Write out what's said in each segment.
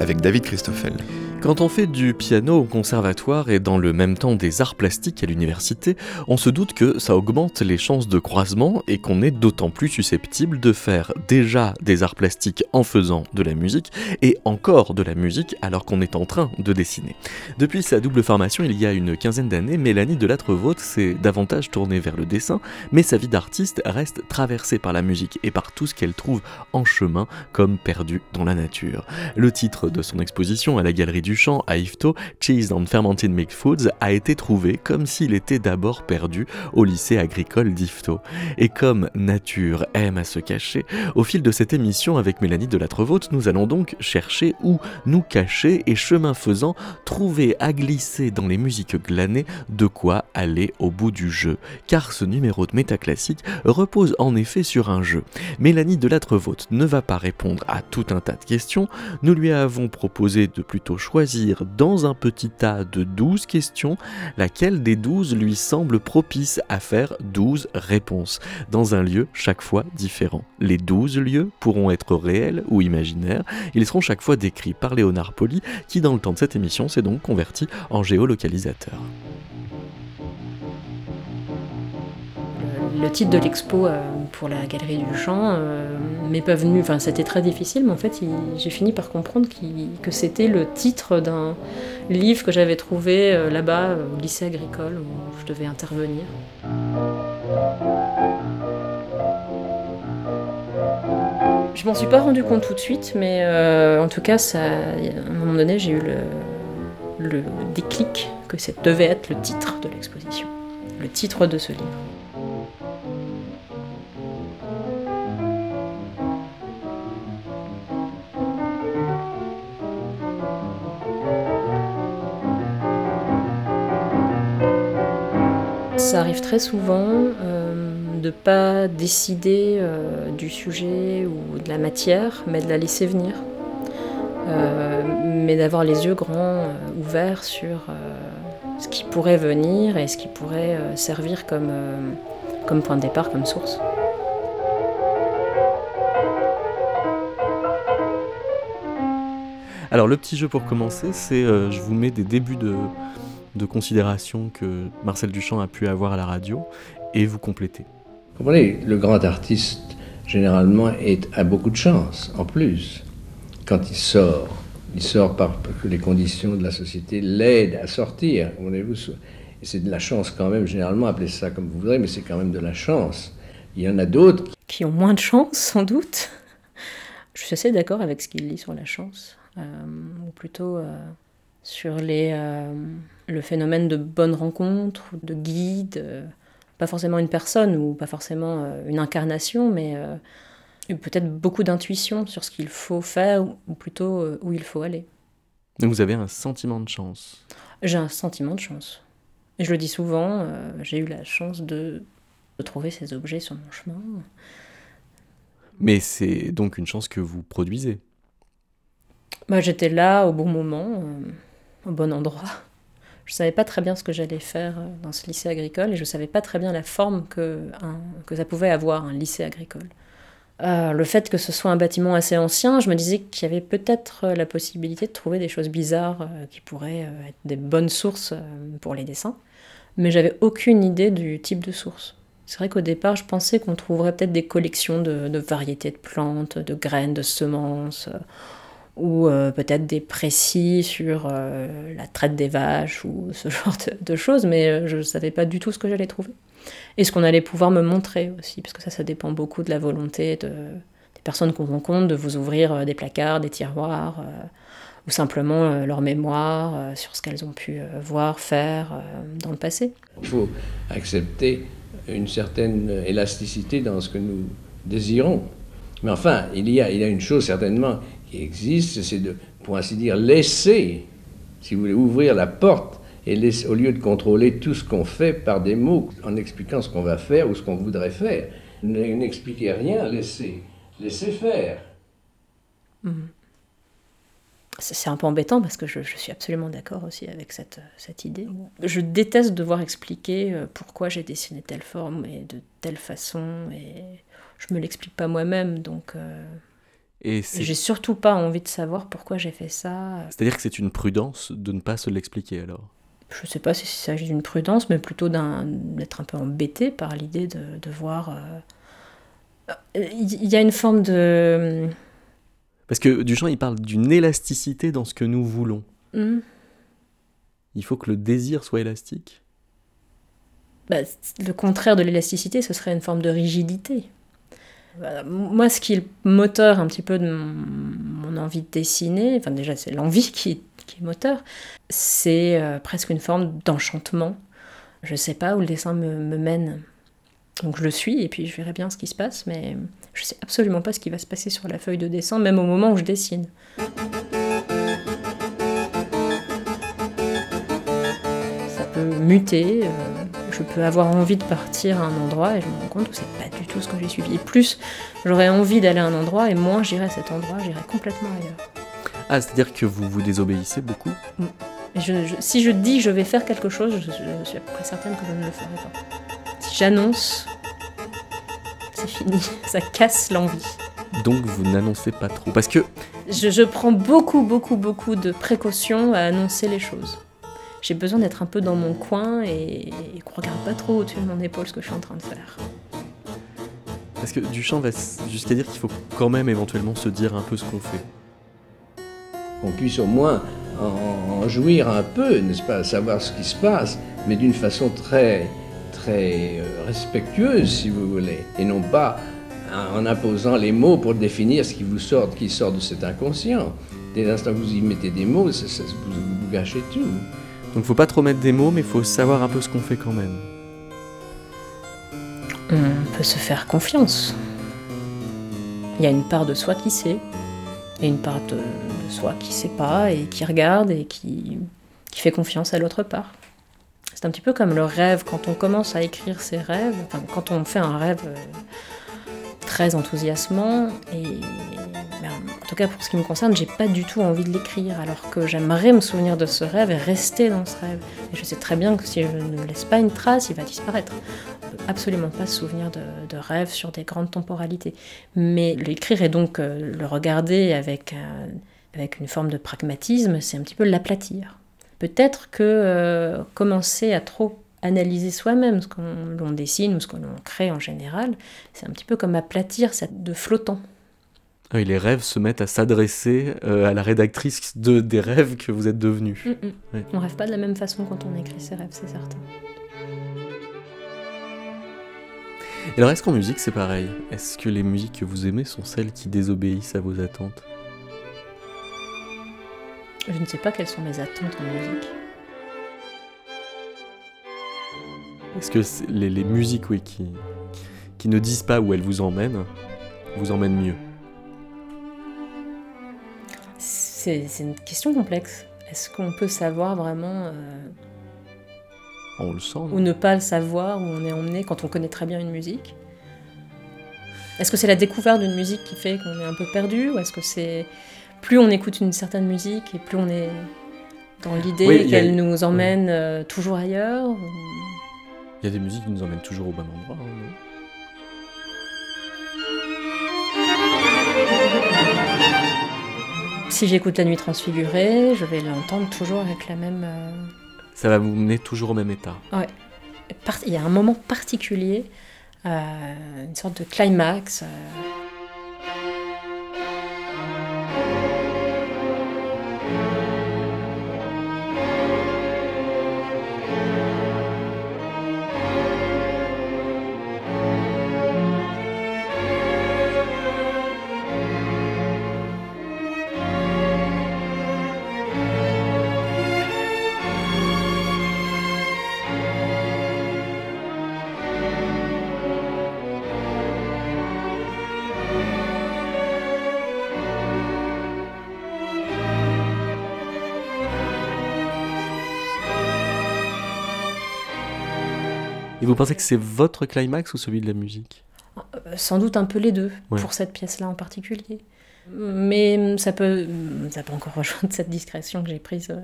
avec David Christoffel. Quand on fait du piano au conservatoire et dans le même temps des arts plastiques à l'université, on se doute que ça augmente les chances de croisement et qu'on est d'autant plus susceptible de faire déjà des arts plastiques en faisant de la musique et encore de la musique alors qu'on est en train de dessiner. Depuis sa double formation il y a une quinzaine d'années, Mélanie Delattre-Vôtre s'est davantage tournée vers le dessin, mais sa vie d'artiste reste traversée par la musique et par tout ce qu'elle trouve en chemin comme perdu dans la nature. Le titre de son exposition à la galerie du champ à Ifto, Cheese and Fermented Milk Foods, a été trouvé comme s'il était d'abord perdu au lycée agricole d'Ifto. Et comme nature aime à se cacher, au fil de cette émission avec Mélanie Delatrevote, nous allons donc chercher où nous cacher et chemin faisant trouver à glisser dans les musiques glanées de quoi aller au bout du jeu. Car ce numéro de métaclassique repose en effet sur un jeu. Mélanie Delatrevote ne va pas répondre à tout un tas de questions, nous lui avons proposé de plutôt choisir dans un petit tas de 12 questions laquelle des 12 lui semble propice à faire 12 réponses, dans un lieu chaque fois différent. Les 12 lieux pourront être réels ou imaginaires, ils seront chaque fois décrits par Léonard Poli, qui dans le temps de cette émission s'est donc converti en géolocalisateur. Le titre de l'expo euh, pour la galerie du champ euh, m'est pas venu, enfin c'était très difficile, mais en fait j'ai fini par comprendre que c'était le titre d'un livre que j'avais trouvé euh, là-bas au lycée agricole où je devais intervenir. Je m'en suis pas rendu compte tout de suite, mais en tout cas, à un moment donné, j'ai eu le, le déclic que ça devait être le titre de l'exposition, le titre de ce livre. Ça arrive très souvent euh, de ne pas décider euh, du sujet ou de la matière, mais de la laisser venir. Euh, mais d'avoir les yeux grands ouverts sur ce qui pourrait venir et ce qui pourrait servir comme, comme point de départ, comme source. Alors le petit jeu pour commencer, c'est je vous mets des débuts de, de considération que Marcel Duchamp a pu avoir à la radio et vous complétez. Vous comprenez, le grand artiste, généralement, est, a beaucoup de chance, en plus. Quand il sort, il sort parce que les conditions de la société l'aident à sortir. vous C'est de la chance quand même, généralement, appelez ça comme vous voudrez, mais c'est quand même de la chance. Il y en a d'autres. Qui ont moins de chance, sans doute. Je suis assez d'accord avec ce qu'il dit sur la chance. Euh, ou plutôt euh, sur les, euh, le phénomène de bonne rencontre, de guide, euh, pas forcément une personne ou pas forcément euh, une incarnation, mais peut-être beaucoup d'intuition sur ce qu'il faut faire ou plutôt où il faut aller. Donc vous avez un sentiment de chance J'ai un sentiment de chance. Et je le dis souvent, j'ai eu la chance de, de trouver ces objets sur mon chemin. Mais c'est donc une chance que vous produisez bah, J'étais là au bon moment bon endroit. Je ne savais pas très bien ce que j'allais faire euh, dans ce lycée agricole et je ne savais pas très bien la forme que, ça pouvait avoir, un lycée agricole. Euh, le fait que ce soit un bâtiment assez ancien, je me disais qu'il y avait peut-être euh, la possibilité de trouver des choses bizarres qui pourraient être des bonnes sources pour les dessins, mais j'avais aucune idée du type de source. C'est vrai qu'au départ, je pensais qu'on trouverait peut-être des collections de, variétés de plantes, de graines, de semences ou euh, peut-être des précis sur euh, la traite des vaches ou ce genre de, choses, mais euh, je ne savais pas du tout ce que j'allais trouver. Et ce qu'on allait pouvoir me montrer aussi, parce que ça, ça dépend beaucoup de la volonté de, des personnes qu'on rencontre, de vous ouvrir des placards, des tiroirs, ou simplement leur mémoire sur ce qu'elles ont pu voir, faire dans le passé. Il faut accepter une certaine élasticité dans ce que nous désirons. Mais enfin, il y a une chose certainement qui existe, c'est de, pour ainsi dire, laisser, si vous voulez, ouvrir la porte et laisser, au lieu de contrôler tout ce qu'on fait par des mots, en expliquant ce qu'on va faire ou ce qu'on voudrait faire. N'expliquez rien, laissez, laissez faire. Mhm. c'est un peu embêtant parce que je, suis absolument d'accord aussi avec cette, cette, idée. Je déteste devoir expliquer euh, pourquoi j'ai dessiné telle forme et de telle façon, et je me l'explique pas moi-même, donc. Euh, et j'ai surtout pas envie de savoir pourquoi j'ai fait ça. C'est-à-dire que c'est une prudence de ne pas se l'expliquer alors? Je sais pas s'il s'agit d'une prudence, mais plutôt d'être un peu embêté par l'idée de, de, voir. Euh, il y a une forme de parce que Duchamp, il parle d'une élasticité dans ce que nous voulons. Hmm. Il faut que le désir soit élastique? Bah, le contraire de l'élasticité, ce serait une forme de rigidité. Moi, ce qui est le moteur un petit peu de mon, envie de dessiner, enfin déjà c'est l'envie qui, est moteur, c'est euh, presque une forme d'enchantement. Je ne sais pas où le dessin me mène. Donc je le suis et puis je verrai bien ce qui se passe, mais je sais absolument pas ce qui va se passer sur la feuille de dessin, même au moment où je dessine. Ça peut muter, euh, je peux avoir envie de partir à un endroit et je me rends compte que c'est pas du tout ce que j'ai suivi. Et plus j'aurais envie d'aller à un endroit et moins j'irai à cet endroit, j'irai complètement ailleurs. Ah, c'est-à-dire que vous vous désobéissez beaucoup mm. Si je dis que je vais faire quelque chose, je, je suis à peu près certaine que je ne le ferai pas j'annonce, c'est fini. Ça casse l'envie. Donc vous n'annoncez pas trop. Parce que... Je, prends beaucoup, beaucoup, beaucoup de précautions à annoncer les choses. J'ai besoin d'être un peu dans mon coin et, qu'on regarde pas trop au-dessus de mon épaule ce que je suis en train de faire. Parce que Duchamp va jusqu'à dire qu'il faut quand même éventuellement se dire un peu ce qu'on fait. Qu'on puisse au moins en jouir un peu, n'est-ce pas, savoir ce qui se passe, mais d'une façon très, très euh, respectueuse, si vous voulez, et non pas en imposant les mots pour définir ce qui vous sort, qui sort de cet inconscient. Dès l'instant que vous y mettez des mots, ça, vous, gâchez tout. Donc faut pas trop mettre des mots, mais faut savoir un peu ce qu'on fait quand même. On peut se faire confiance. Il y a une part de soi qui sait, et une part de, soi qui sait pas, et qui regarde, et qui, fait confiance à l'autre part. C'est un petit peu comme le rêve, quand on commence à écrire ses rêves, quand on fait un rêve euh, très enthousiasmant, et ben, en tout cas pour ce qui me concerne, j'ai pas du tout envie de l'écrire, alors que j'aimerais me souvenir de ce rêve et rester dans ce rêve. Et je sais très bien que si je ne laisse pas une trace, il va disparaître. On peut absolument pas se souvenir de, de rêves sur des grandes temporalités. Mais l'écrire et donc euh, le regarder avec, euh, avec une forme de pragmatisme, c'est un petit peu l'aplatir. Peut-être que euh, commencer à trop analyser soi-même ce qu'on dessine ou ce que l'on crée en général, c'est un petit peu comme aplatir de flottant. Ah les rêves se mettent à s'adresser euh, à la rédactrice de, des rêves que vous êtes devenus. On mm, mm. On rêve pas de la même façon quand on écrit ses rêves, c'est certain. Et alors, est-ce qu'en musique c'est pareil Est-ce que les musiques que vous aimez sont celles qui désobéissent à vos attentes? Je ne sais pas quelles sont mes attentes en musique. Est-ce que les, musiques oui, qui, qui ne disent pas où elles vous emmènent, vous emmènent mieux? C'est une question complexe. Est-ce qu'on peut savoir vraiment... Euh, on le sent. Ou ne pas le savoir où on est emmené quand on connaît très bien une musique? Est-ce que c'est la découverte d'une musique qui fait qu'on est un peu perdu Ou est-ce que c'est plus on écoute une certaine musique et plus on est dans l'idée qu'elle nous emmène euh, toujours ailleurs. Il y a des musiques qui nous emmènent toujours au bon endroit. Hein, si j'écoute La Nuit Transfigurée, je vais l'entendre toujours avec la même. Euh, Ça va vous mener toujours au même état. Ouais. Il y a un moment particulier, euh, une sorte de climax. Vous pensez que c'est votre climax ou celui de la musique? Euh, Sans doute un peu les deux, pour cette pièce-là en particulier. Mais ça peut, ça peut encore rejoindre cette discrétion que j'ai prise euh,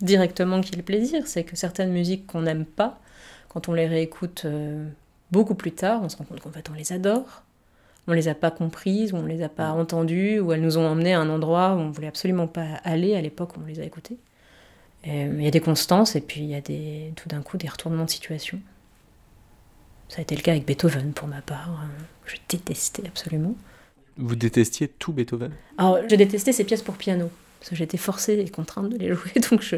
directement qui est le plaisir. C'est que certaines musiques qu'on n'aime pas, quand on les réécoute euh, beaucoup plus tard, on se rend compte qu'en fait on les adore. On les a pas comprises, ou on les a pas entendues, ou elles nous ont emmenés à un endroit où on voulait absolument pas aller à l'époque où on les a écoutées. Il y a des constances et puis il y a des, tout d'un coup des retournements de situation. Ça a été le cas avec Beethoven pour ma part. Euh, je détestais absolument. Vous détestiez tout Beethoven? Alors, je détestais ses pièces pour piano. Parce que j'étais forcée et contrainte de les jouer, donc je,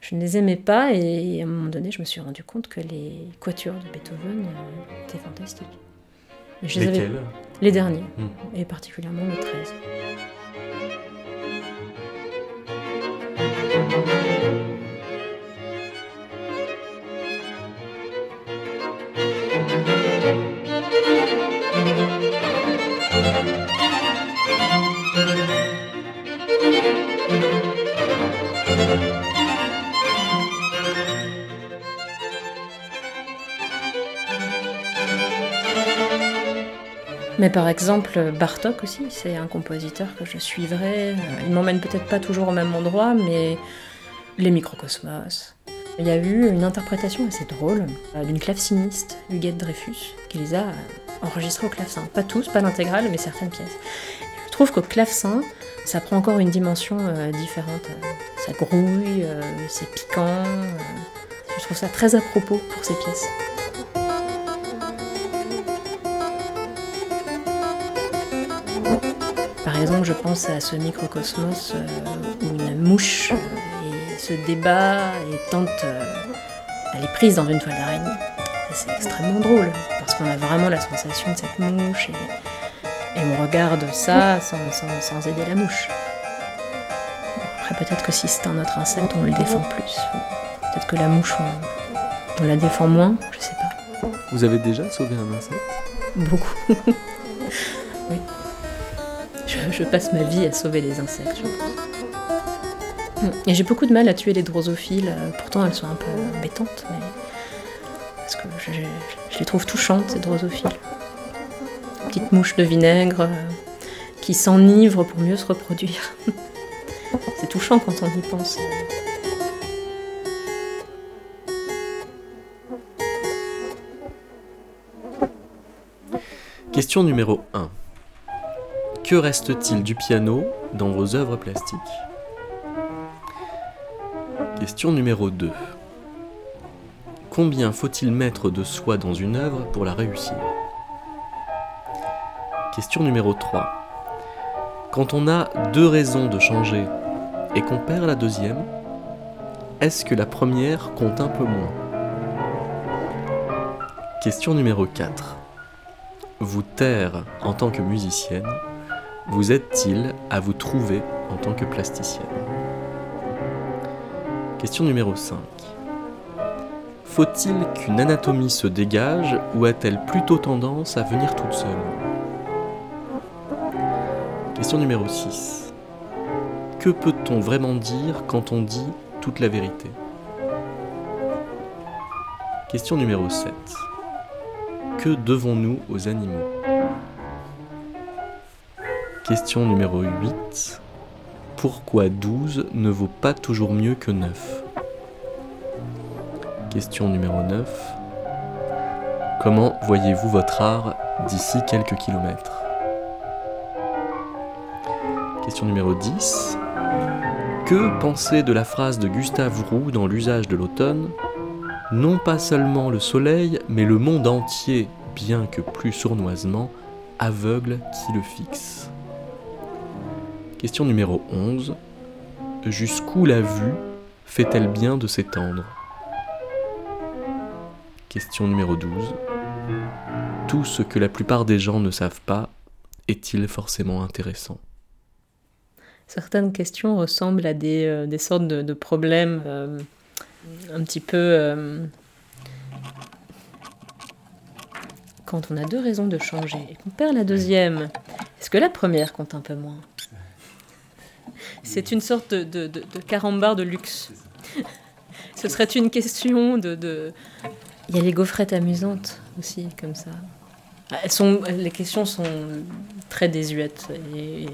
je, ne les aimais pas. Et à un moment donné, je me suis rendu compte que les quatuors de Beethoven euh, étaient fantastiques. Je Lesquels avais... Les derniers, hmm. et particulièrement le 13. Mais par exemple, Bartok aussi, c'est un compositeur que je suivrai. Il m'emmène peut-être pas toujours au même endroit, mais les microcosmos. Il y a eu une interprétation assez drôle euh, d'une claveciniste, Huguette Dreyfus, qui les a euh, enregistrés au clavecin. Pas tous, pas l'intégrale, mais certaines pièces. je trouve qu'au clavecin, ça prend encore une dimension euh, différente. Ça grouille, c'est piquant. je trouve ça très à propos pour ces pièces. Par exemple, je pense à ce microcosmos où une mouche se débat et tente. Euh, elle est prise dans une toile d'araignée. C'est extrêmement drôle, parce qu'on a vraiment la sensation de cette mouche et, on regarde ça sans, sans, aider la mouche. après, peut-être que si c'est un autre insecte, on le défend plus. Peut-être que la mouche, on, la défend moins, je sais pas. Vous avez déjà sauvé un insecte? Beaucoup. Je, je, passe ma vie à sauver des insectes, je pense. Et j'ai beaucoup de mal à tuer les drosophiles, euh, pourtant elles sont un peu embêtantes, mais. Parce que je, les trouve touchantes, ces drosophiles. Petites mouches de vinaigre euh, qui s'enivrent pour mieux se reproduire. C'est touchant quand on y pense. Question numéro 1. Que reste-t-il du piano dans vos œuvres plastiques? Question numéro 2. Combien faut-il mettre de soi dans une œuvre pour la réussir? Question numéro 3. Quand on a deux raisons de changer et qu'on perd la deuxième, est-ce que la première compte un peu moins? Question numéro 4. Vous taire en tant que musicienne, vous aide-t-il à vous trouver en tant que plasticienne Question numéro 5. Faut-il qu'une anatomie se dégage ou a-t-elle plutôt tendance à venir toute seule Question numéro 6. Que peut-on vraiment dire quand on dit toute la vérité Question numéro 7. Que devons-nous aux animaux Question numéro 8 pourquoi 12 ne vaut pas toujours mieux que 9 Question numéro 9. Comment voyez-vous votre art d'ici quelques kilomètres? Question numéro 10. Que penser de la phrase de Gustave Roux dans l'usage de l'automne? Non pas seulement le soleil, mais le monde entier, bien que plus sournoisement, aveugle qui le fixe. Question numéro 11. Jusqu'où la vue fait-elle bien de s'étendre? Question numéro 12. Tout ce que la plupart des gens ne savent pas est-il forcément intéressant? Certaines questions ressemblent à des, euh, sortes de, problèmes euh, un petit peu... Euh, quand on a deux raisons de changer et qu'on perd la deuxième, est-ce que la première compte un peu moins? C'est une sorte de, de, de, carambar de luxe. Ce serait une question de, Il y a les gaufrettes amusantes aussi, comme ça. Elles sont, les questions sont très désuètes et,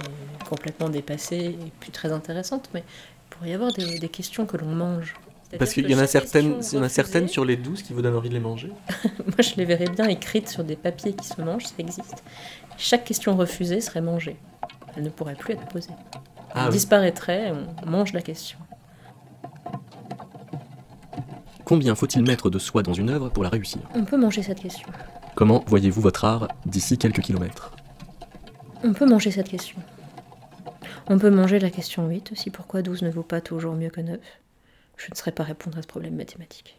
complètement dépassées et plus très intéressantes, mais il pourrait y avoir des, des questions que l'on mange. Parce qu'il y en a certaines, il y en a certaines sur les douze qui vous donnent envie de les manger. Moi, je les verrais bien écrites sur des papiers qui se mangent, ça existe. Chaque question refusée serait mangée. Elle ne pourrait plus être posée. Ah oui. disparaîtrait, on mange la question. Combien faut-il mettre de soi dans une œuvre pour la réussir? On peut manger cette question. Comment voyez-vous votre art d'ici quelques kilomètres? On peut manger cette question. On peut manger la question 8 aussi. Pourquoi 12 ne vaut pas toujours mieux que 9 Je ne saurais pas répondre à ce problème mathématique.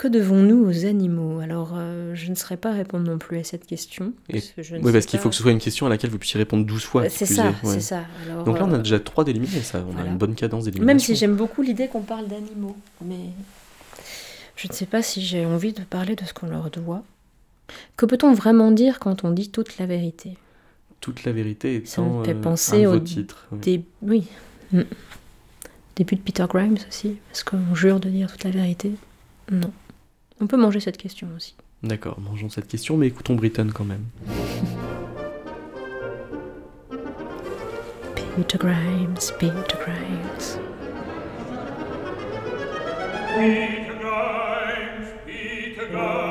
Que devons-nous aux animaux? Alors, euh, je ne saurais pas répondre non plus à cette question. Et- parce que je ne Oui, parce qu'il faut que ce soit une question à laquelle vous puissiez répondre 12 fois. Euh, C'est ça, ouais. c'est ça. Alors, Donc là, on a euh, déjà trois d'éliminés, ça. On voilà. a une bonne cadence d'élimination. Même si j'aime beaucoup l'idée qu'on parle d'animaux, mais je ne sais pas si j'ai envie de parler de ce qu'on leur doit. Que peut-on vraiment dire quand on dit toute la vérité? Toute la vérité Ça me étant fait euh, penser un au-. Des... Oui. Mm. Début de Peter Grimes aussi. Est-ce qu'on jure de dire toute la vérité? Non. On peut manger cette question aussi. D'accord, mangeons cette question, mais écoutons Britton quand même. Peter Grimes, Peter Grimes. Peter Grimes, Peter Grimes,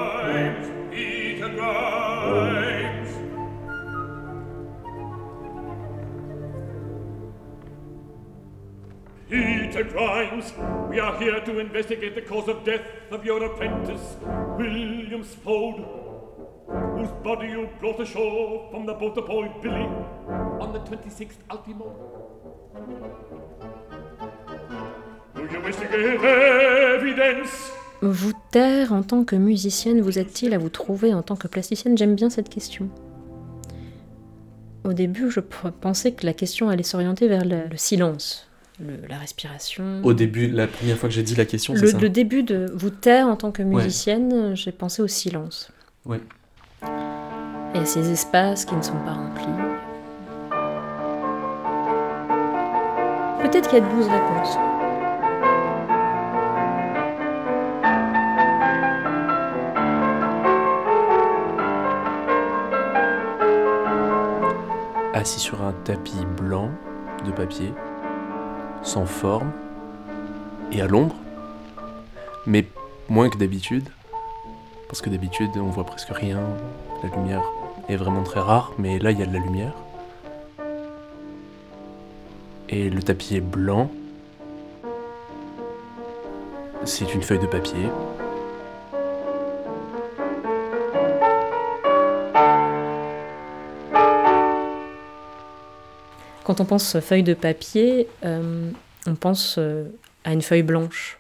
Peter Grimes, we are here to investigate the cause of death of your apprentice, William Spode, whose body you brought ashore from the boat boy Billy on the 26th Ultimo. Do you wish to give evidence? Vous taire en tant que musicienne, vous êtes-il à vous trouver en tant que plasticienne? J'aime bien cette question. Au début, je pensais que la question allait s'orienter vers le, le silence, le- la respiration. Au début, la première fois que j'ai dit la question, c'est le, ça. le début de vous taire en tant que Ouais. musicienne, j'ai pensé au silence. Ouais. Et à ces espaces qui ne sont pas remplis. Peut-être qu'il y a de douze réponses. assis sur un tapis blanc de papier, sans forme et à l'ombre, mais moins que d'habitude, parce que d'habitude on voit presque rien, la lumière est vraiment très rare, mais là il y a de la lumière. Et le tapis est blanc. C'est une feuille de papier. Quand on pense feuille de papier, euh, on pense euh, à une feuille blanche.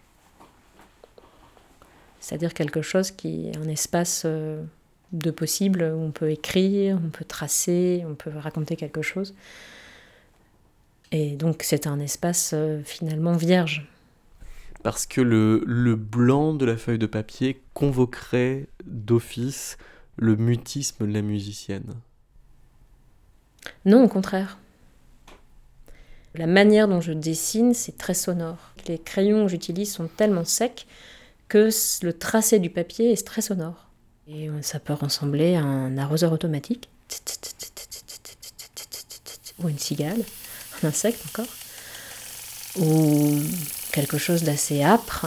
C'est-à-dire quelque chose qui est un espace euh, de possible où on peut écrire, on peut tracer, on peut raconter quelque chose. Et donc c'est un espace finalement vierge. Parce que le, le blanc de la feuille de papier convoquerait d'office le mutisme de la musicienne. Non, au contraire. La manière dont je dessine, c'est très sonore. Les crayons que j'utilise sont tellement secs que le tracé du papier est très sonore. Et euh, ça peut ressembler à un arroseur automatique, ou une cigale, un insecte encore, ou quelque chose d'assez âpre,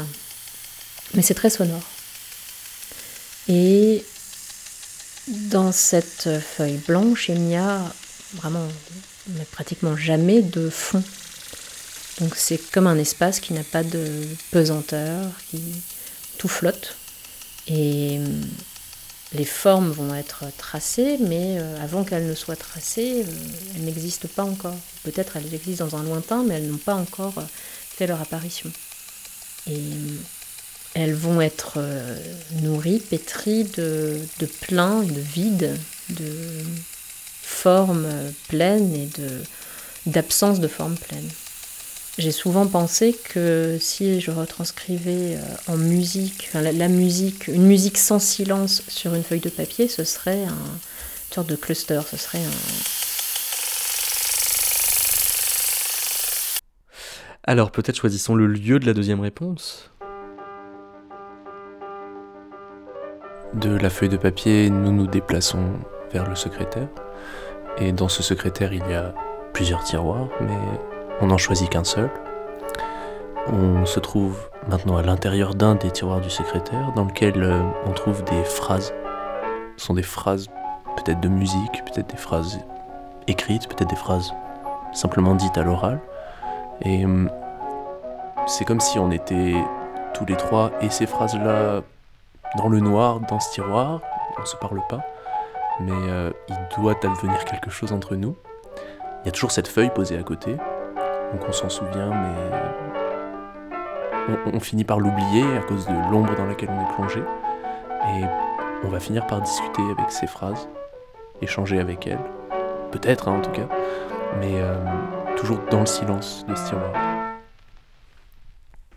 mais c'est très sonore. Et dans cette feuille blanche, il n'y a vraiment mais pratiquement jamais de fond. Donc c'est comme un espace qui n'a pas de pesanteur, qui tout flotte. Et euh, les formes vont être tracées, mais euh, avant qu'elles ne soient tracées, euh, elles n'existent pas encore. Peut-être elles existent dans un lointain, mais elles n'ont pas encore fait leur apparition. Et elles vont être nourries, pétries de, de plein, de vide, de forme pleine et de d'absence de forme pleine. J'ai souvent pensé que si je retranscrivais euh, en musique, enfin, la, la musique, une musique sans silence sur une feuille de papier, ce serait un une sorte de cluster, ce serait un, Alors peut-être choisissons le lieu de la deuxième réponse. De la feuille de papier, nous nous déplaçons vers le secrétaire. Et dans ce secrétaire, il y a plusieurs tiroirs, mais on n'en choisit qu'un seul. On se trouve maintenant à l'intérieur d'un des tiroirs du secrétaire, dans lequel euh, on trouve des phrases. Ce sont des phrases peut-être de musique, peut-être des phrases écrites, peut-être des phrases simplement dites à l'oral. Et hum, c'est comme si on était tous les trois et ces phrases-là dans le noir, dans ce tiroir. On ne se parle pas, mais euh, il doit advenir quelque chose entre nous. Il y a toujours cette feuille posée à côté, donc on s'en souvient, mais on, on finit par l'oublier à cause de l'ombre dans laquelle on est plongé. Et on va finir par discuter avec ces phrases, échanger avec elles, peut-être hein, en tout cas, mais euh, toujours dans le silence de ce.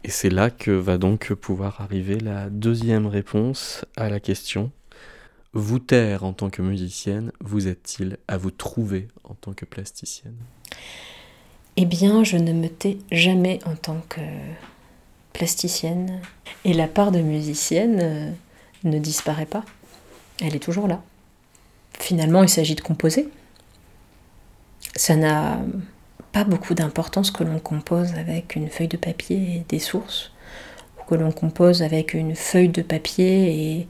Et c'est là que va donc pouvoir arriver la deuxième réponse à la question. Vous taire en tant que musicienne, vous êtes-il à vous trouver en tant que plasticienne? Eh bien, je ne me tais jamais en tant que plasticienne. Et la part de musicienne euh, ne disparaît pas. Elle est toujours là. Finalement, il s'agit de composer. Ça n'a pas beaucoup d'importance que l'on compose avec une feuille de papier et des sources, ou que l'on compose avec une feuille de papier et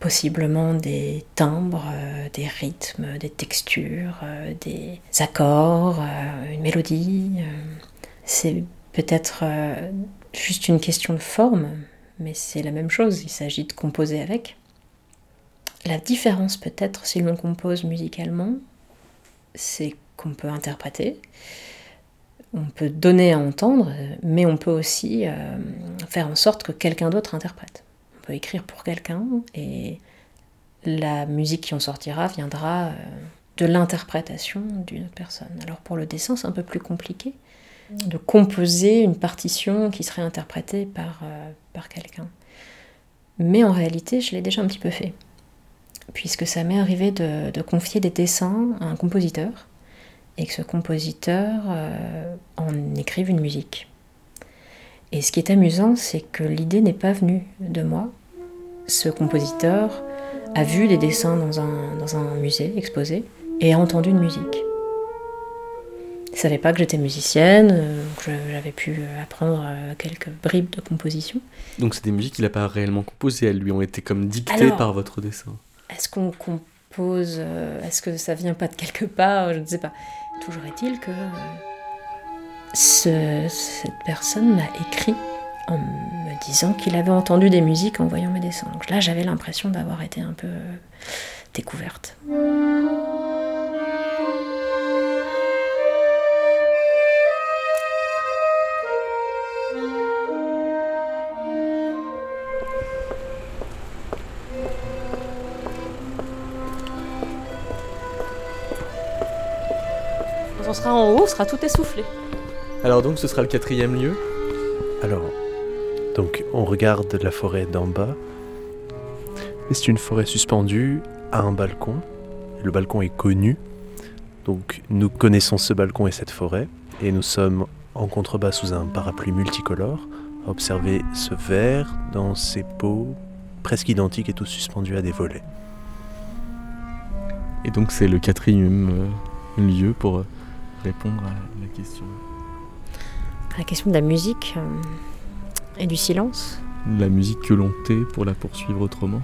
possiblement des timbres, euh, des rythmes, des textures, euh, des accords, euh, une mélodie. C'est peut-être juste une question de forme, mais c'est la même chose, il s'agit de composer avec. La différence peut-être si l'on compose musicalement, c'est qu'on peut interpréter, on peut donner à entendre, mais on peut aussi faire en sorte que quelqu'un d'autre interprète écrire pour quelqu'un et la musique qui en sortira viendra euh, de l'interprétation d'une autre personne. Alors pour le dessin, c'est un peu plus compliqué de composer une partition qui serait interprétée par, euh, par quelqu'un. Mais en réalité, je l'ai déjà un petit peu fait, puisque ça m'est arrivé de, confier des dessins à un compositeur et que ce compositeur euh, en écrive une musique. Et ce qui est amusant, c'est que l'idée n'est pas venue de moi. Ce compositeur a vu des dessins dans un, dans un musée exposé et a entendu une musique. Il ne savait pas que j'étais musicienne, euh, que j'avais pu apprendre euh, quelques bribes de composition. Donc c'est des musiques qu'il n'a pas réellement composées, elles lui ont été comme dictées par votre dessin. Est-ce qu'on compose euh, Est-ce que ça vient pas de quelque part Je ne sais pas. Toujours est-il que cette personne m'a écrit en me disant qu'il avait entendu des musiques en voyant mes dessins. Donc là, j'avais l'impression d'avoir été un peu euh, découverte. Quand on sera en haut, on sera tout essoufflé. Alors donc ce sera le quatrième lieu? Alors, donc on regarde la forêt d'en bas. Et c'est une forêt suspendue à un balcon. Le balcon est connu. Donc nous connaissons ce balcon et cette forêt. Et nous sommes en contrebas sous un parapluie multicolore à observer ce verre dans ses pots presque identiques et tous suspendus à des volets. Et donc c'est le quatrième euh, lieu pour euh, répondre à la question la question de la musique euh, et du silence. La musique que l'on tait pour la poursuivre autrement.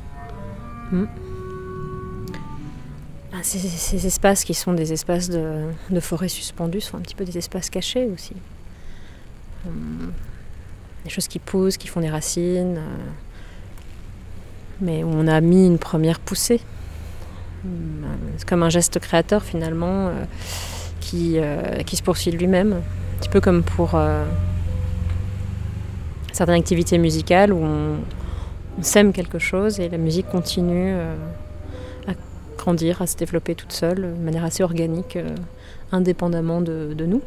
Hmm. Ah, ces, espaces qui sont des espaces de, forêt suspendue sont un petit peu des espaces cachés aussi. Hmm. Des choses qui poussent, qui font des racines, euh, mais où on a mis une première poussée. Hmm. C'est comme un geste créateur finalement euh, qui, qui se poursuit lui-même petit peu comme pour euh, certaines activités musicales où on, sème quelque chose et la musique continue euh, à grandir, à se développer toute seule de manière assez organique, euh, indépendamment de, nous.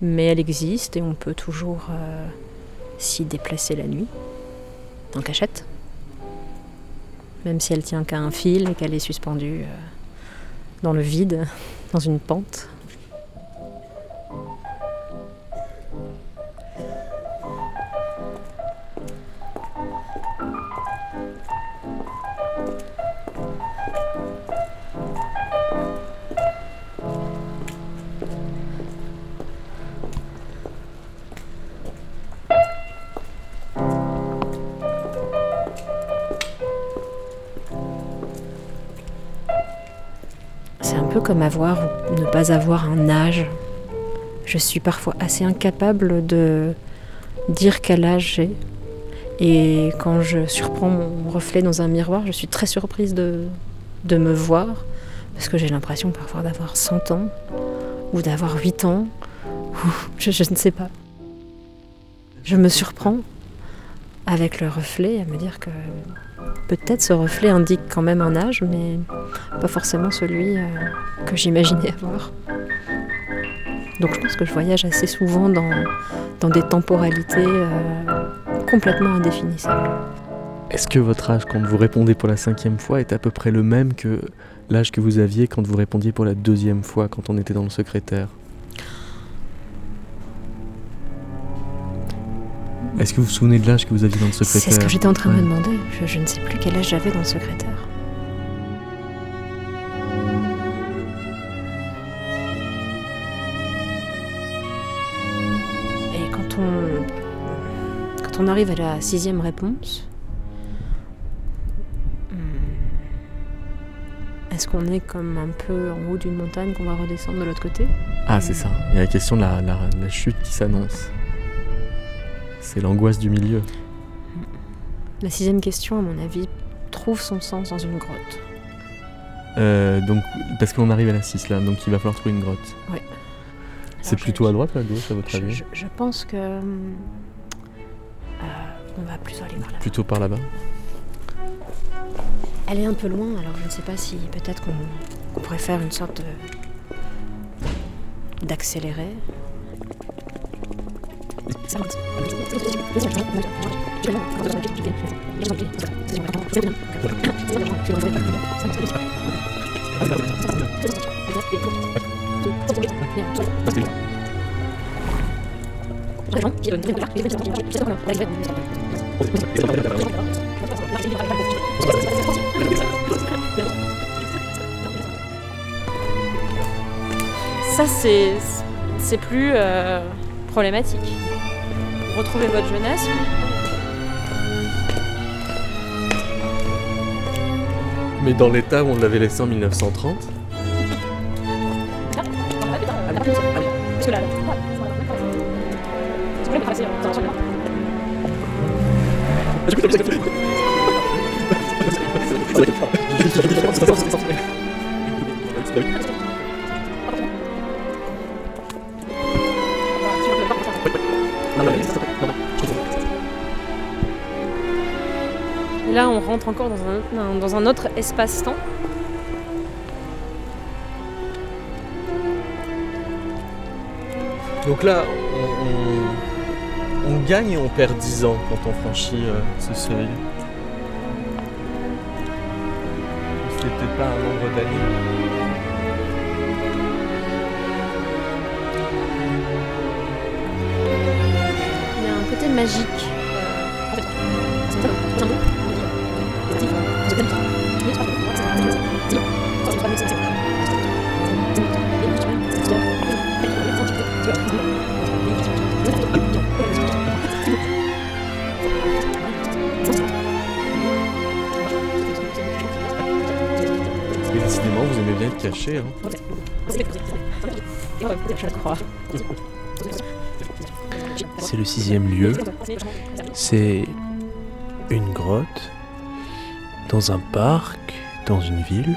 Mais elle existe et on peut toujours s'y déplacer la nuit, en cachette. Même si elle tient qu'à un fil et qu'elle est suspendue dans le vide, dans une pente. Avoir ou ne pas avoir un âge. Je suis parfois assez incapable de dire quel âge j'ai. Et quand je surprends mon reflet dans un miroir, je suis très surprise de, de me voir, parce que j'ai l'impression parfois d'avoir 100 ans, ou d'avoir 8 ans, je ne sais pas. Je me surprends avec le reflet à me dire que peut-être ce reflet indique quand même un âge, mais pas forcément celui euh, que j'imaginais avoir. Donc je pense que je voyage assez souvent dans, dans des temporalités euh, complètement indéfinissables. Est-ce que votre âge, quand vous répondez pour la cinquième fois, est à peu près le même que l'âge que vous aviez quand vous répondiez pour la deuxième fois, quand on était dans le secrétaire? Est-ce que vous vous souvenez de l'âge que vous aviez dans le secrétaire C'est ce que j'étais en train de me demander. Je, je ne sais plus quel âge j'avais dans le secrétaire. On arrive à la sixième réponse, hmm, est-ce qu'on est comme un peu en haut d'une montagne qu'on va redescendre de l'autre côté? Ah, c'est ça. Il y a la question de la, la- la chute qui s'annonce. C'est l'angoisse du milieu. La sixième question, à mon avis, trouve son sens dans une grotte. Euh, donc, parce qu'on arrive à la 6 là, donc il va falloir trouver une grotte. Ouais. C'est je- plutôt à droite ou à gauche, à votre Je, avis? je- je pense que. On va plutôt aller par là. Plutôt par là-bas. Elle est un peu loin, alors je ne sais pas si peut-être qu'on pourrait faire une sorte de- Ça, c'est c'est plus euh, problématique. Retrouvez votre jeunesse. Mais dans l'état où on l'avait laissé en 1930 Là, on rentre encore dans un, dans un autre espace-temps. Donc là, on- on gagne et on perd 10 ans quand on franchit euh, ce seuil. C'est peut-être pas un nombre d'années. Il y a un côté magique. Bien. Hein. Je crois. C'est le sixième lieu. C'est une grotte dans un parc, dans une ville.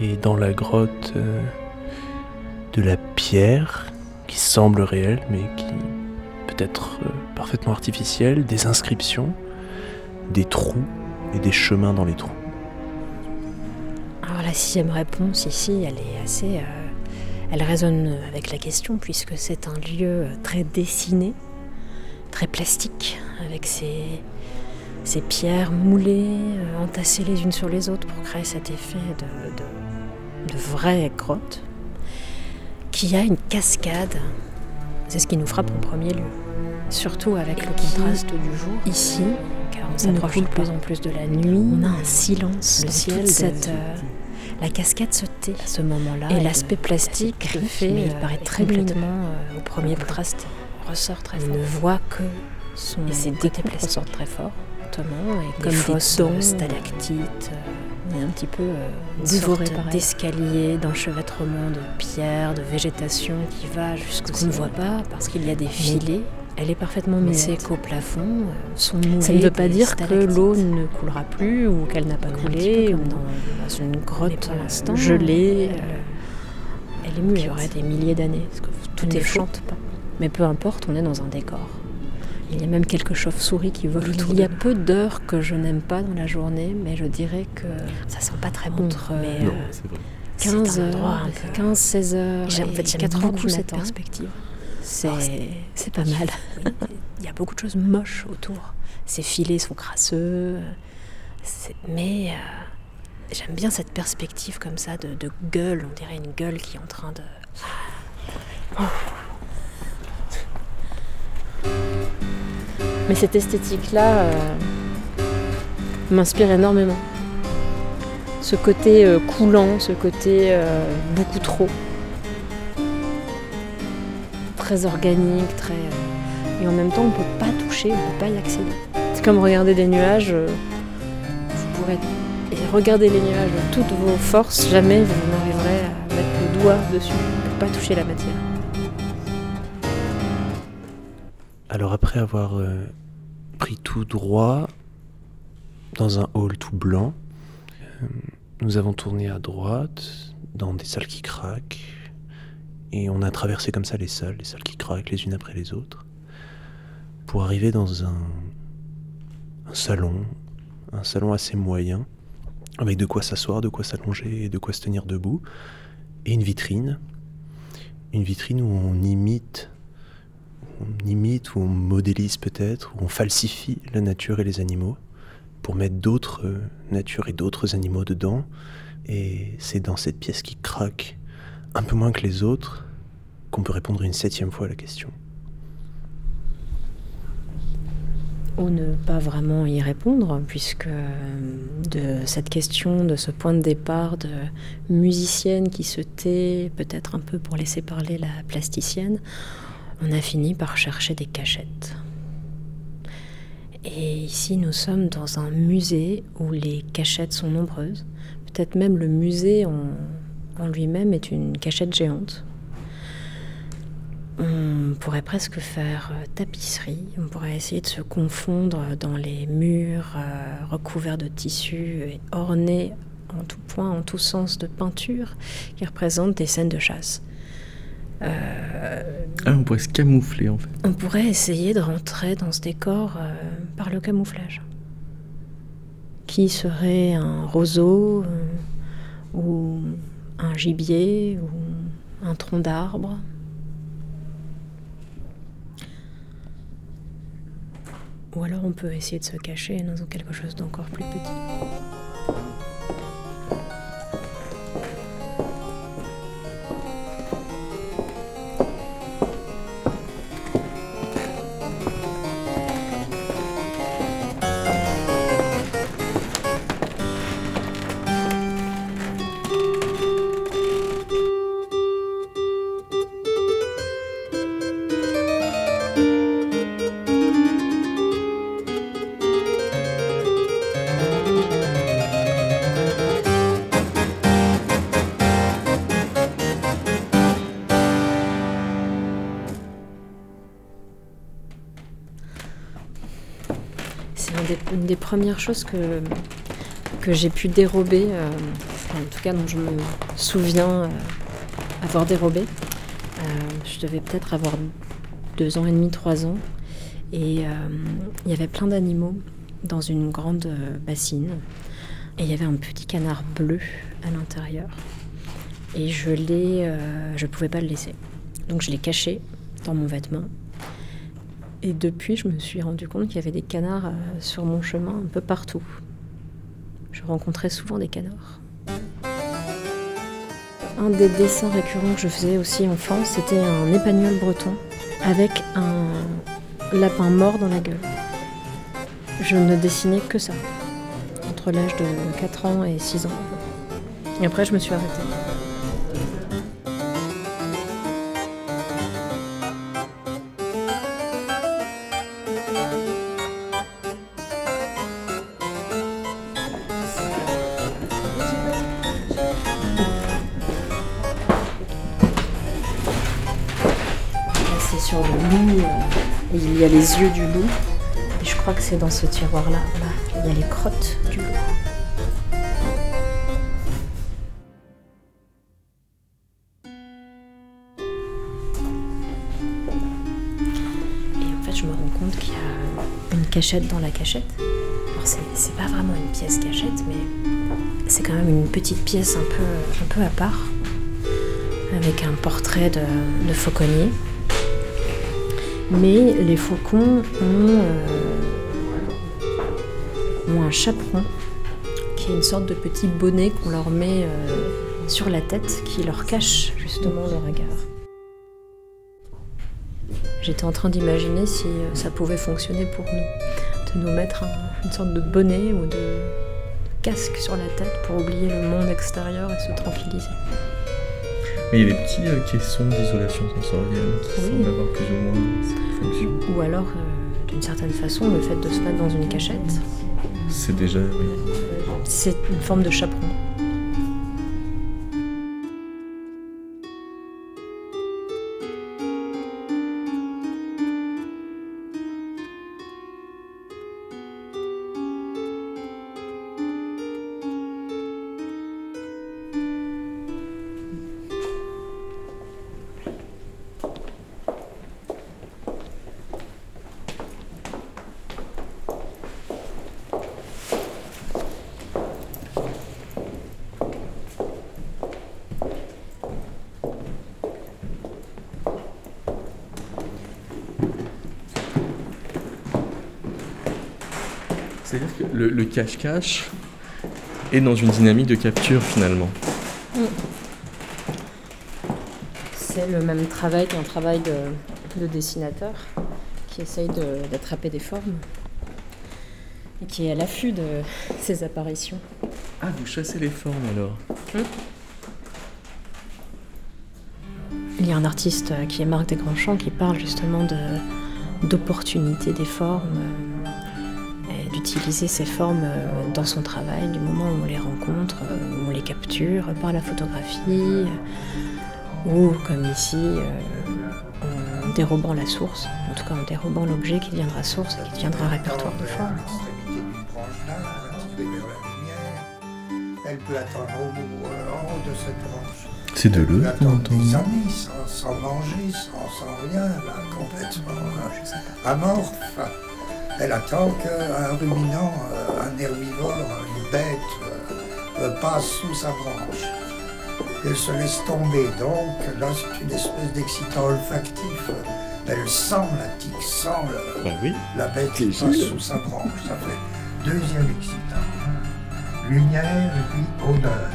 Et dans la grotte, euh, de la pierre qui semble réelle, mais qui peut être euh, parfaitement artificielle, des inscriptions, des trous et des chemins dans les trous. La sixième réponse ici, elle est assez... euh, elle résonne avec la question puisque c'est un lieu très dessiné, très plastique, avec ces, ces pierres moulées, euh, entassées les unes sur les autres pour créer cet effet de, de, de vraie grotte, qui a une cascade. C'est ce qui nous frappe en premier lieu. Surtout avec le contraste du jour. Ici, car on s'approche de plus en plus de la nuit, on a un silence. Le ciel, cette, euh, la cascade se tait à ce moment-là. Et l'aspect plastique fait mais il euh, paraît très luminement euh, au premier contraste ressort très fort. On ne voit que son Et ses côté plastique très fort. Et comme des dents, stalactites. euh, On est un petit peu Dévoré par d'escalier, d'enchevêtrement de pierres, de végétation qui va jusqu'au qu'on ne voit pas parce qu'il y a des filets. Elle est parfaitement c'est qu'au plafond euh, sont Ça ne veut pas dire que l'eau ne coulera plus ou qu'elle n'a pas On coulé. peu ou- comme dans, dans une grotte pour euh, l'instant, gelée. elle- euh, Elle est muette. qui aurait des milliers d'années. Parce que tout Elle est ne chante pas. Mais peu importe, on est dans un décor. Il y a même quelques chauves-souris qui volent autour Il Il y y a peu d'heures que je n'aime pas dans la journée, mais je dirais que Ça sent pas très bon. entre mais, euh, Non, c'est vrai. 15 c'est un endroit heures, un peu- 15, 16 heures, J'aime- en et fait, j'aime 4 heures beaucoup cette perspective. C'est pas mal. Il y a beaucoup de choses moches autour. Ces filets sont crasseux, mais euh, j'aime bien cette perspective comme ça de, de gueule. On dirait une gueule qui est en train de. Mais cette esthétique-là euh, m'inspire énormément. Ce côté euh, coulant, ce côté beaucoup trop. Organique, très. euh, et en même temps, on ne peut pas toucher, on ne peut pas y accéder. C'est comme regarder des nuages. euh, vous pourrez regarder les nuages de toutes vos forces, jamais vous n'arriverez à mettre le doigt dessus. Peut pas toucher la matière. Alors après avoir euh, pris tout droit dans un hall tout blanc, nous avons tourné à droite dans des salles qui craquent et on a traversé comme ça les salles, les salles qui craquent les unes après les autres, pour arriver dans un, salon, un salon assez moyen, avec de quoi s'asseoir, de quoi s'allonger et de quoi se tenir debout, et une vitrine, une vitrine où on imite on imite ou on modélise peut-être, ou on falsifie la nature et les animaux pour mettre d'autres euh, natures et d'autres animaux dedans. Et c'est dans cette pièce qui craque un peu moins que les autres qu'on peut répondre une septième fois à la question. Ou ne pas vraiment y répondre, puisque euh, de cette question, de ce point de départ de musicienne qui se tait, peut-être un peu pour laisser parler la plasticienne, on a fini par chercher des cachettes. Et ici, nous sommes dans un musée où les cachettes sont nombreuses. Peut-être même le musée en, en lui-même est une cachette géante. On pourrait presque faire euh, tapisserie, on pourrait essayer de se confondre dans les murs euh, recouverts de tissus et ornés en tout point, en tout sens de peinture qui représentent des scènes de chasse. Euh, Ah, on pourrait se camoufler en fait. on pourrait essayer de rentrer dans ce décor euh, par le camouflage. Qui serait un roseau euh, ou un gibier ou un tronc d'arbre Ou alors on peut essayer de se cacher dans quelque chose d'encore plus petit. Une des premières choses que, que j'ai pu dérober, euh, en tout cas dont je me souviens euh, avoir dérobé. Euh, je devais peut-être avoir deux ans et demi, trois ans. Et il y avait plein d'animaux dans une grande bassine. Et il y avait un petit canard bleu à l'intérieur. Et je l'ai, je pouvais pas le laisser. Donc je l'ai caché dans mon vêtement. Et depuis, je me suis rendu compte qu'il y avait des canards euh, sur mon chemin un peu partout. Je rencontrais souvent des canards. Un des dessins récurrents que je faisais aussi enfant, c'était un épagnol breton avec un lapin mort dans la gueule. Je ne dessinais que ça, entre l'âge de 4 ans et 6 ans. Et après, je me suis arrêtée. Il y a les yeux du loup. Et je crois que c'est dans ce tiroir-là. Là, il y a les crottes du loup. Et en fait, je me rends compte qu'il y a une cachette dans la cachette. Alors, c'est, pas vraiment une pièce cachette, mais c'est quand même une petite pièce un peu, à part, avec un portrait de fauconnier. Mais les faucons ont, euh, ont un chaperon, qui est une sorte de petit bonnet qu'on leur met euh, sur la tête, qui leur cache justement le regard. J'étais en train d'imaginer si euh, ça pouvait fonctionner pour nous, de nous mettre un- une sorte de bonnet ou de casque sur la tête pour oublier le monde extérieur et se tranquilliser. Mais il y a des petits euh, caissons d'isolation sensorielle qui Oui. semblent avoir plus ou moins cette fonction. Ou alors, euh, d'une certaine façon, le fait de se mettre dans une cachette, C'est déjà. oui. c'est une forme de chaperon. Le, cache-cache est dans une dynamique de capture finalement. C'est le même travail qu'un travail de, de dessinateur qui essaye de- d'attraper des formes et qui est à l'affût de ces apparitions. Ah, vous chassez les formes alors Il y a un artiste qui est Marc Desgrandchamps qui parle justement de- d'opportunité des formes euh, et d'utiliser ces formes euh, dans son travail du moment où on les rencontre, euh, où on les capture par la photographie euh, ou comme ici euh, en dérobant la source, en tout cas en dérobant l'objet qui deviendra source et qui deviendra répertoire de formes. Elle peut attendre euh, en haut de cette branche. C'est de l'eux qu'on entend. des sans, sans manger, sans, sans rien, là, complètement euh, amorphe. Elle attend qu'un ruminant, euh, un herbivore, une bête euh, euh, passe sous sa branche. Elle se laisse tomber, donc là c'est une espèce d'excitant olfactif. Elle sent la tique, sent le, oui. la bête qui passe sous sa branche. Ça fait deuxième excitant. Lumière et puis odeur.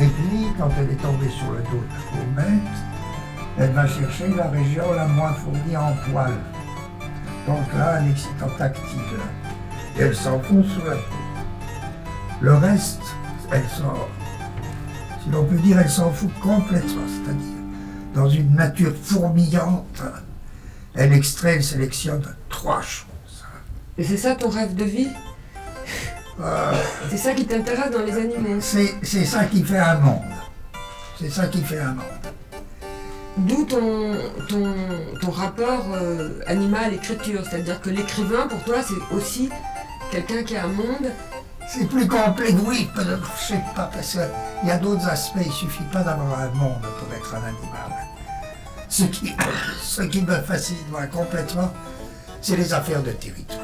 Et puis, quand elle est tombée sur le dos de la elle va chercher la région la moins fournie en poils. Donc là, un excitant tactile. Et elle s'enfonce sous la peau. Le reste, elle sort. Si l'on peut dire, elle s'en fout complètement, c'est-à-dire dans une nature fourmillante. Elle extrait, elle sélectionne trois choses. Et c'est ça ton rêve de vie? Euh, C'est ça qui t'intéresse dans les animaux? C'est c'est ça qui fait un monde. C'est ça qui fait un monde. D'où ton, ton, ton rapport euh, animal-écriture. C'est-à-dire que l'écrivain, pour toi, c'est aussi quelqu'un qui a un monde. C'est plus complexe, oui, je sais pas, parce qu'il y a d'autres aspects, il suffit pas d'avoir un monde pour être un animal. Ce qui, ce qui me fascine, moi, complètement, c'est les affaires de territoire.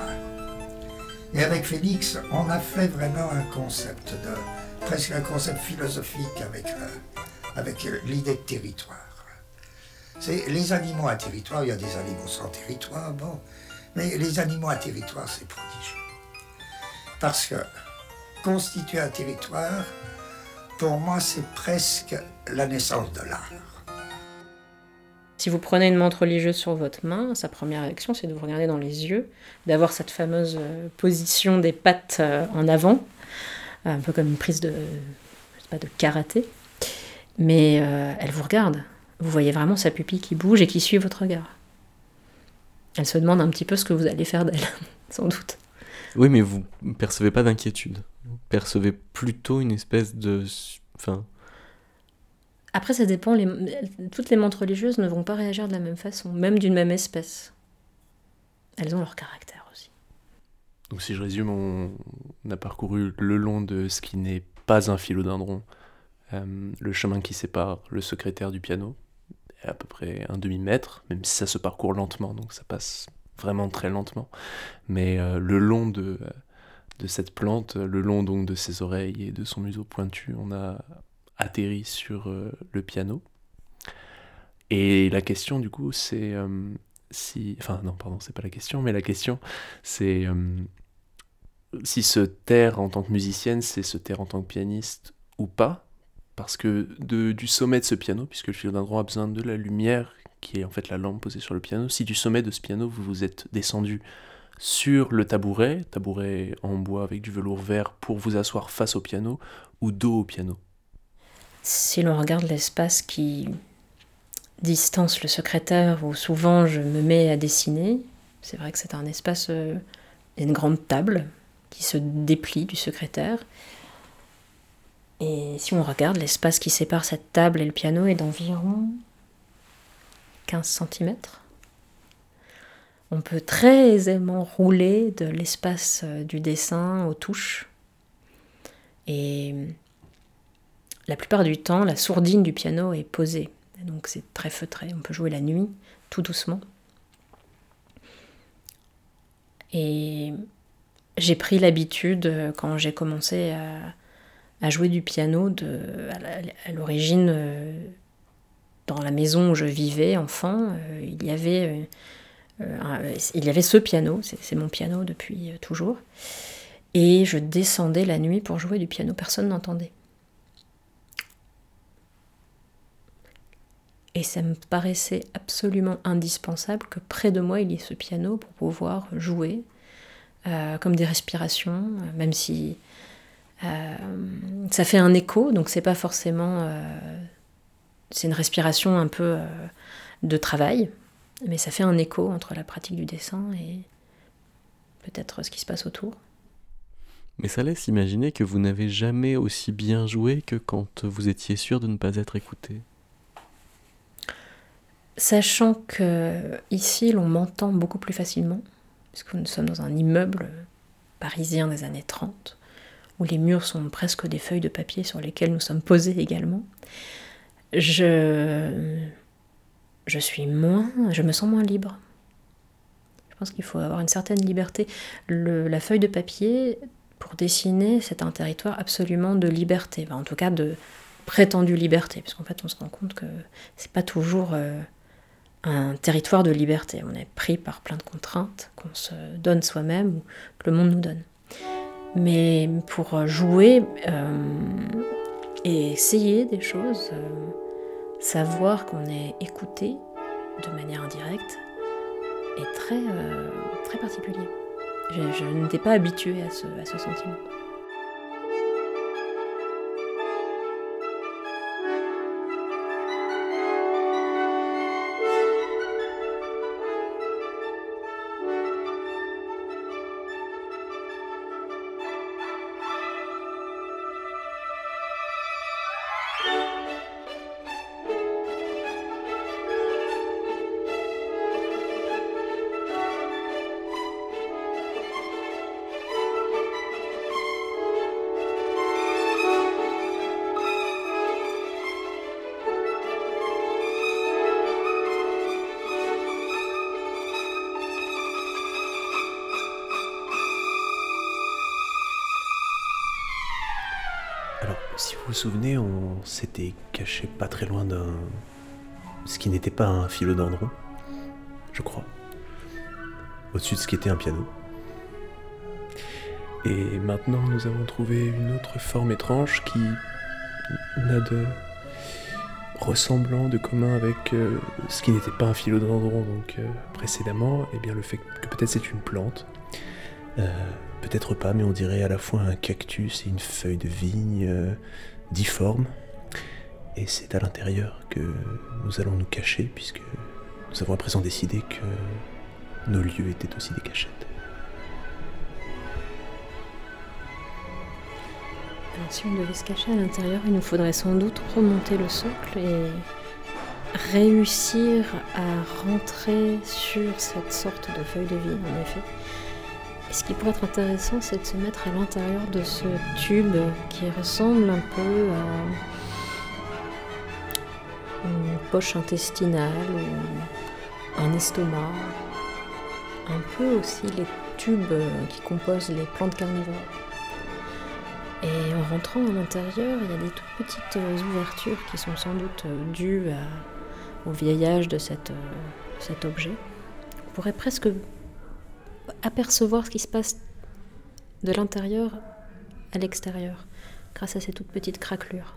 Et avec Félix, on a fait vraiment un concept de, presque un concept philosophique avec, euh, avec euh, l'idée de territoire. C'est les animaux à territoire, il y a des animaux sans territoire, bon, mais les animaux à territoire, c'est prodigieux. Parce que constituer un territoire, pour moi, c'est presque la naissance de l'art. Si vous prenez une montre religieuse sur votre main, sa première réaction, c'est de vous regarder dans les yeux, d'avoir cette fameuse euh, position des pattes euh, en avant, un peu comme une prise de, je sais pas, de karaté. Mais euh, elle vous regarde. Vous voyez vraiment sa pupille qui bouge et qui suit votre regard. Elle se demande un petit peu ce que vous allez faire d'elle, sans doute. Oui, mais vous percevez pas d'inquiétude. Vous percevez plutôt une espèce de. Enfin. Après, ça dépend. Les... Toutes les montres religieuses ne vont pas réagir de la même façon, même d'une même espèce. Elles ont leur caractère aussi. Donc si je résume, on, a parcouru le long de ce qui n'est pas un philodendron, euh, le chemin qui sépare le secrétaire du piano, à peu près un demi-mètre, même si ça se parcourt lentement, donc ça passe vraiment très lentement. Mais euh, le long de, de cette plante, le long donc de ses oreilles et de son museau pointu, on a atterri sur euh, le piano. Et la question du coup c'est euh, si... Enfin non pardon, c'est pas la question, mais la question c'est euh, si se taire en tant que musicienne, c'est se taire en tant que pianiste ou pas. Parce que du sommet de ce piano, puisque le philodendron a besoin de la lumière, qui est en fait la lampe posée sur le piano, si du sommet de ce piano vous vous êtes descendu sur le tabouret, tabouret en bois avec du velours vert pour vous asseoir face au piano ou dos au piano si l'on regarde l'espace qui distance le secrétaire, où souvent je me mets à dessiner, c'est vrai que c'est un espace, euh, une grande table qui se déplie du secrétaire. Et si on regarde, l'espace qui sépare cette table et le piano est d'environ 15 cm. On peut très aisément rouler de l'espace euh, du dessin aux touches. Et la plupart du temps, la sourdine du piano est posée. Donc c'est très feutré. On peut jouer la nuit, tout doucement. Et j'ai pris l'habitude, quand j'ai commencé à, jouer du piano, à l'origine, euh, dans la maison où je vivais enfant, euh, il, y avait, euh, il y avait ce piano, c'est mon piano depuis toujours. Et je descendais la nuit pour jouer du piano, personne n'entendait. Et ça me paraissait absolument indispensable que près de moi il y ait ce piano pour pouvoir jouer, comme des respirations, même si ça fait un écho, donc c'est pas forcément. c'est une respiration un peu de travail, mais ça fait un écho entre la pratique du dessin et peut-être ce qui se passe autour. Mais ça laisse imaginer que vous n'avez jamais aussi bien joué que quand vous étiez sûr de ne pas être écouté. Sachant que ici l'on m'entend beaucoup plus facilement, puisque nous sommes dans un immeuble parisien des années 30, où les murs sont presque des feuilles de papier sur lesquelles nous sommes posés également, je, je suis moins, je me sens moins libre. Je pense qu'il faut avoir une certaine liberté. la feuille de papier, pour dessiner, c'est un territoire absolument de liberté, en tout cas de prétendue liberté, parce qu'en fait on se rend compte que c'est pas toujours euh, un territoire de liberté. On est pris par plein de contraintes qu'on se donne soi-même ou que le monde nous donne. Mais pour jouer euh, et essayer des choses, euh, savoir qu'on est écouté de manière indirecte est très, euh, très particulier. Je, n'étais pas habituée à ce sentiment. Souvenez, on s'était caché pas très loin d'un. ce qui n'était pas un philodendron, je crois. Au-dessus de ce qui était un piano. Et maintenant, nous avons trouvé une autre forme étrange qui n'a de ressemblant, de commun avec euh, ce qui n'était pas un philodendron donc euh, précédemment, et eh bien le fait que peut-être c'est une plante. Euh, peut-être pas, mais on dirait à la fois un cactus et une feuille de vigne difforme. Et c'est à l'intérieur que nous allons nous cacher, puisque nous avons à présent décidé que nos lieux étaient aussi des cachettes. Si on devait se cacher à l'intérieur, il nous faudrait sans doute remonter le socle et réussir à rentrer sur cette sorte de feuille de vie, en effet. Ce qui pourrait être intéressant, c'est de se mettre à l'intérieur de ce tube qui ressemble un peu à une poche intestinale ou un estomac. Un peu aussi les tubes qui composent les plantes carnivores. Et en rentrant à l'intérieur, il y a des toutes petites ouvertures qui sont sans doute dues au vieillage de cette, cet objet. On pourrait presque apercevoir ce qui se passe de l'intérieur à l'extérieur grâce à ces toutes petites craquelures.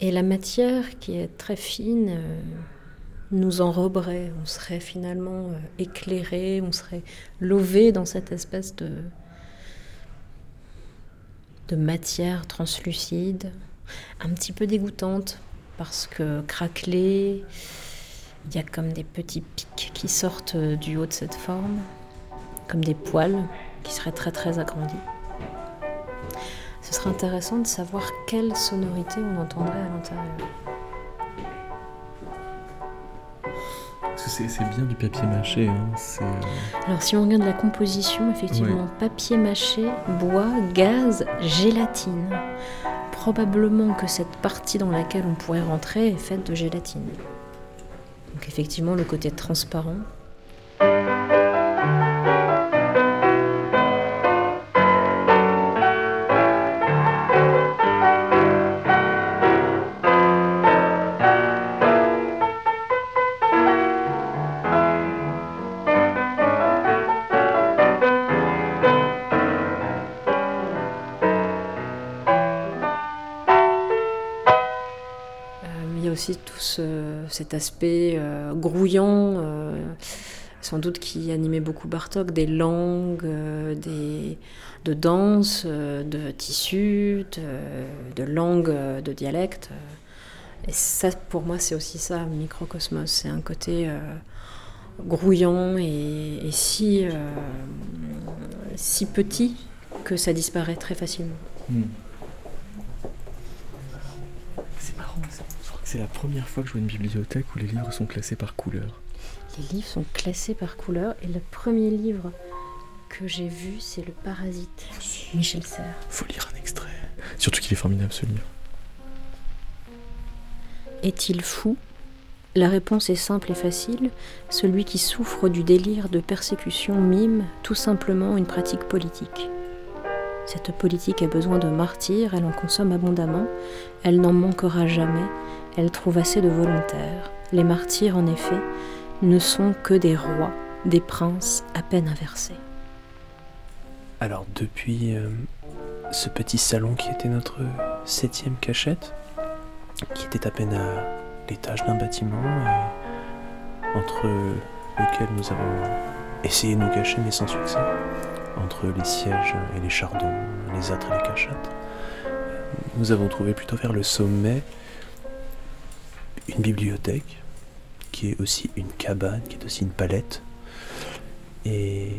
Et la matière qui est très fine euh, nous enroberait, on serait finalement euh, éclairé, on serait lové dans cette espèce de, de matière translucide, un petit peu dégoûtante parce que craquelée, il y a comme des petits pics qui sortent du haut de cette forme, comme des poils qui seraient très très agrandis. Ce serait intéressant de savoir quelle sonorité on entendrait à l'intérieur. C'est bien du papier mâché. Hein. Euh, Alors si on regarde la composition, effectivement, papier mâché, bois, gaz, gélatine. Probablement que cette partie dans laquelle on pourrait rentrer est faite de gélatine. Donc effectivement, le côté transparent. Aussi tout cet aspect euh, grouillant, euh, sans doute qui animait beaucoup Bartok, des langues, euh, des, de danse, de tissus, de, langues, de dialectes. Et ça, pour moi, c'est aussi ça, microcosmos. C'est un côté grouillant et, si, si petit que ça disparaît très facilement. Hmm. C'est la première fois que je vois une bibliothèque où les livres sont classés par couleur. Les livres sont classés par couleur et le premier livre que j'ai vu, c'est Le Parasite, Michel Serres. Faut lire un extrait. Surtout qu'il est formidable ce livre. Est-il fou? La réponse est simple et facile. Celui qui souffre du délire de persécution mime tout simplement une pratique politique. Cette politique a besoin de martyrs, elle en consomme abondamment, elle n'en manquera jamais, elle trouve assez de volontaires. Les martyrs, en effet, ne sont que des rois, des princes à peine inversés. Alors depuis euh, ce petit salon qui était notre septième cachette, qui était à peine à l'étage d'un bâtiment, entre lequel nous avons essayé de nous cacher mais sans succès, entre les sièges et les chardons, les âtres et les cachettes, nous avons trouvé plutôt vers le sommet une bibliothèque, qui est aussi une cabane, qui est aussi une palette, et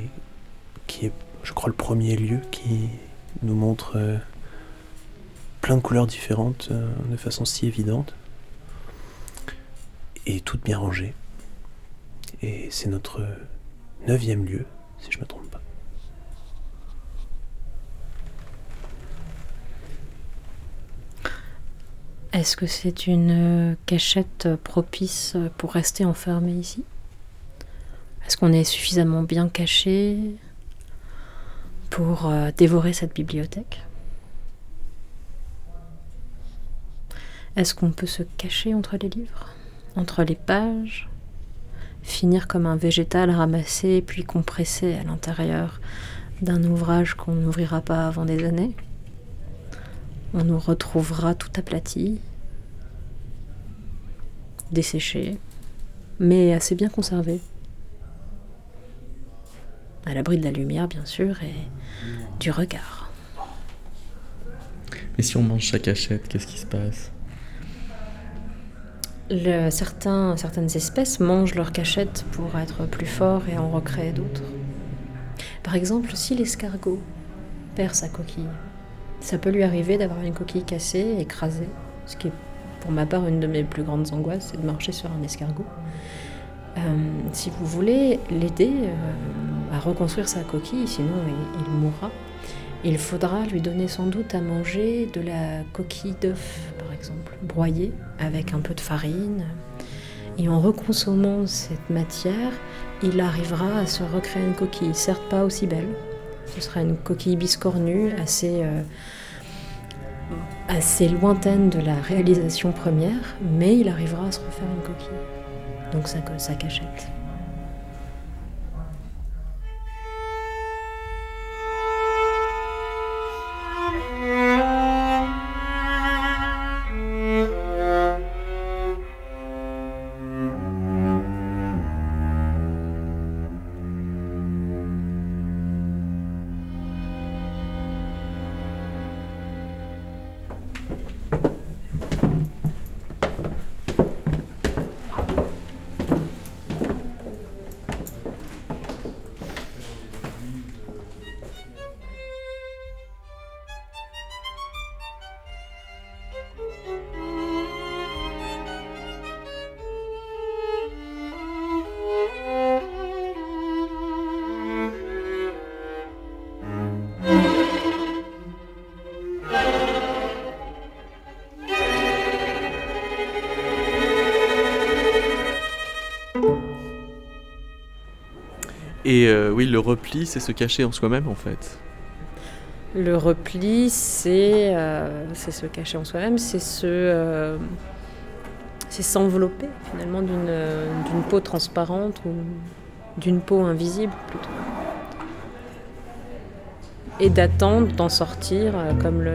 qui est, je crois, le premier lieu qui nous montre euh, plein de couleurs différentes euh, de façon si évidente, et toutes bien rangées. Et c'est notre neuvième lieu, si je ne me trompe pas. Est-ce que c'est une cachette propice pour rester enfermé ici? Est-ce qu'on est suffisamment bien caché pour euh, dévorer cette bibliothèque? Est-ce qu'on peut se cacher entre les livres Entre les pages Finir comme un végétal ramassé puis compressé à l'intérieur d'un ouvrage qu'on n'ouvrira pas avant des années? On nous retrouvera tout aplati, desséché, mais assez bien conservé. À l'abri de la lumière, bien sûr, et du regard. Mais si on mange sa cachette, qu'est-ce qui se passe? Certaines espèces mangent leur cachette pour être plus forts et en recréer d'autres. Par exemple, si l'escargot perd sa coquille, Ça peut lui arriver d'avoir une coquille cassée, écrasée, ce qui est pour ma part une de mes plus grandes angoisses, c'est de marcher sur un escargot. Euh, si vous voulez l'aider euh, à reconstruire sa coquille, sinon il, mourra, il faudra lui donner sans doute à manger de la coquille d'œuf, par exemple, broyée avec un peu de farine. Et en reconsommant cette matière, il arrivera à se recréer une coquille, certes pas aussi belle. Ce sera une coquille biscornue, assez, euh, assez lointaine de la réalisation première, mais il arrivera à se refaire une coquille. Donc sa, sa cachette. Euh, oui, le repli, c'est se cacher en soi-même en fait. Le repli, c'est euh, se cacher en soi-même, c'est se euh, c'est s'envelopper finalement d'une peau transparente ou d'une peau invisible plutôt. Et d'attendre d'en sortir comme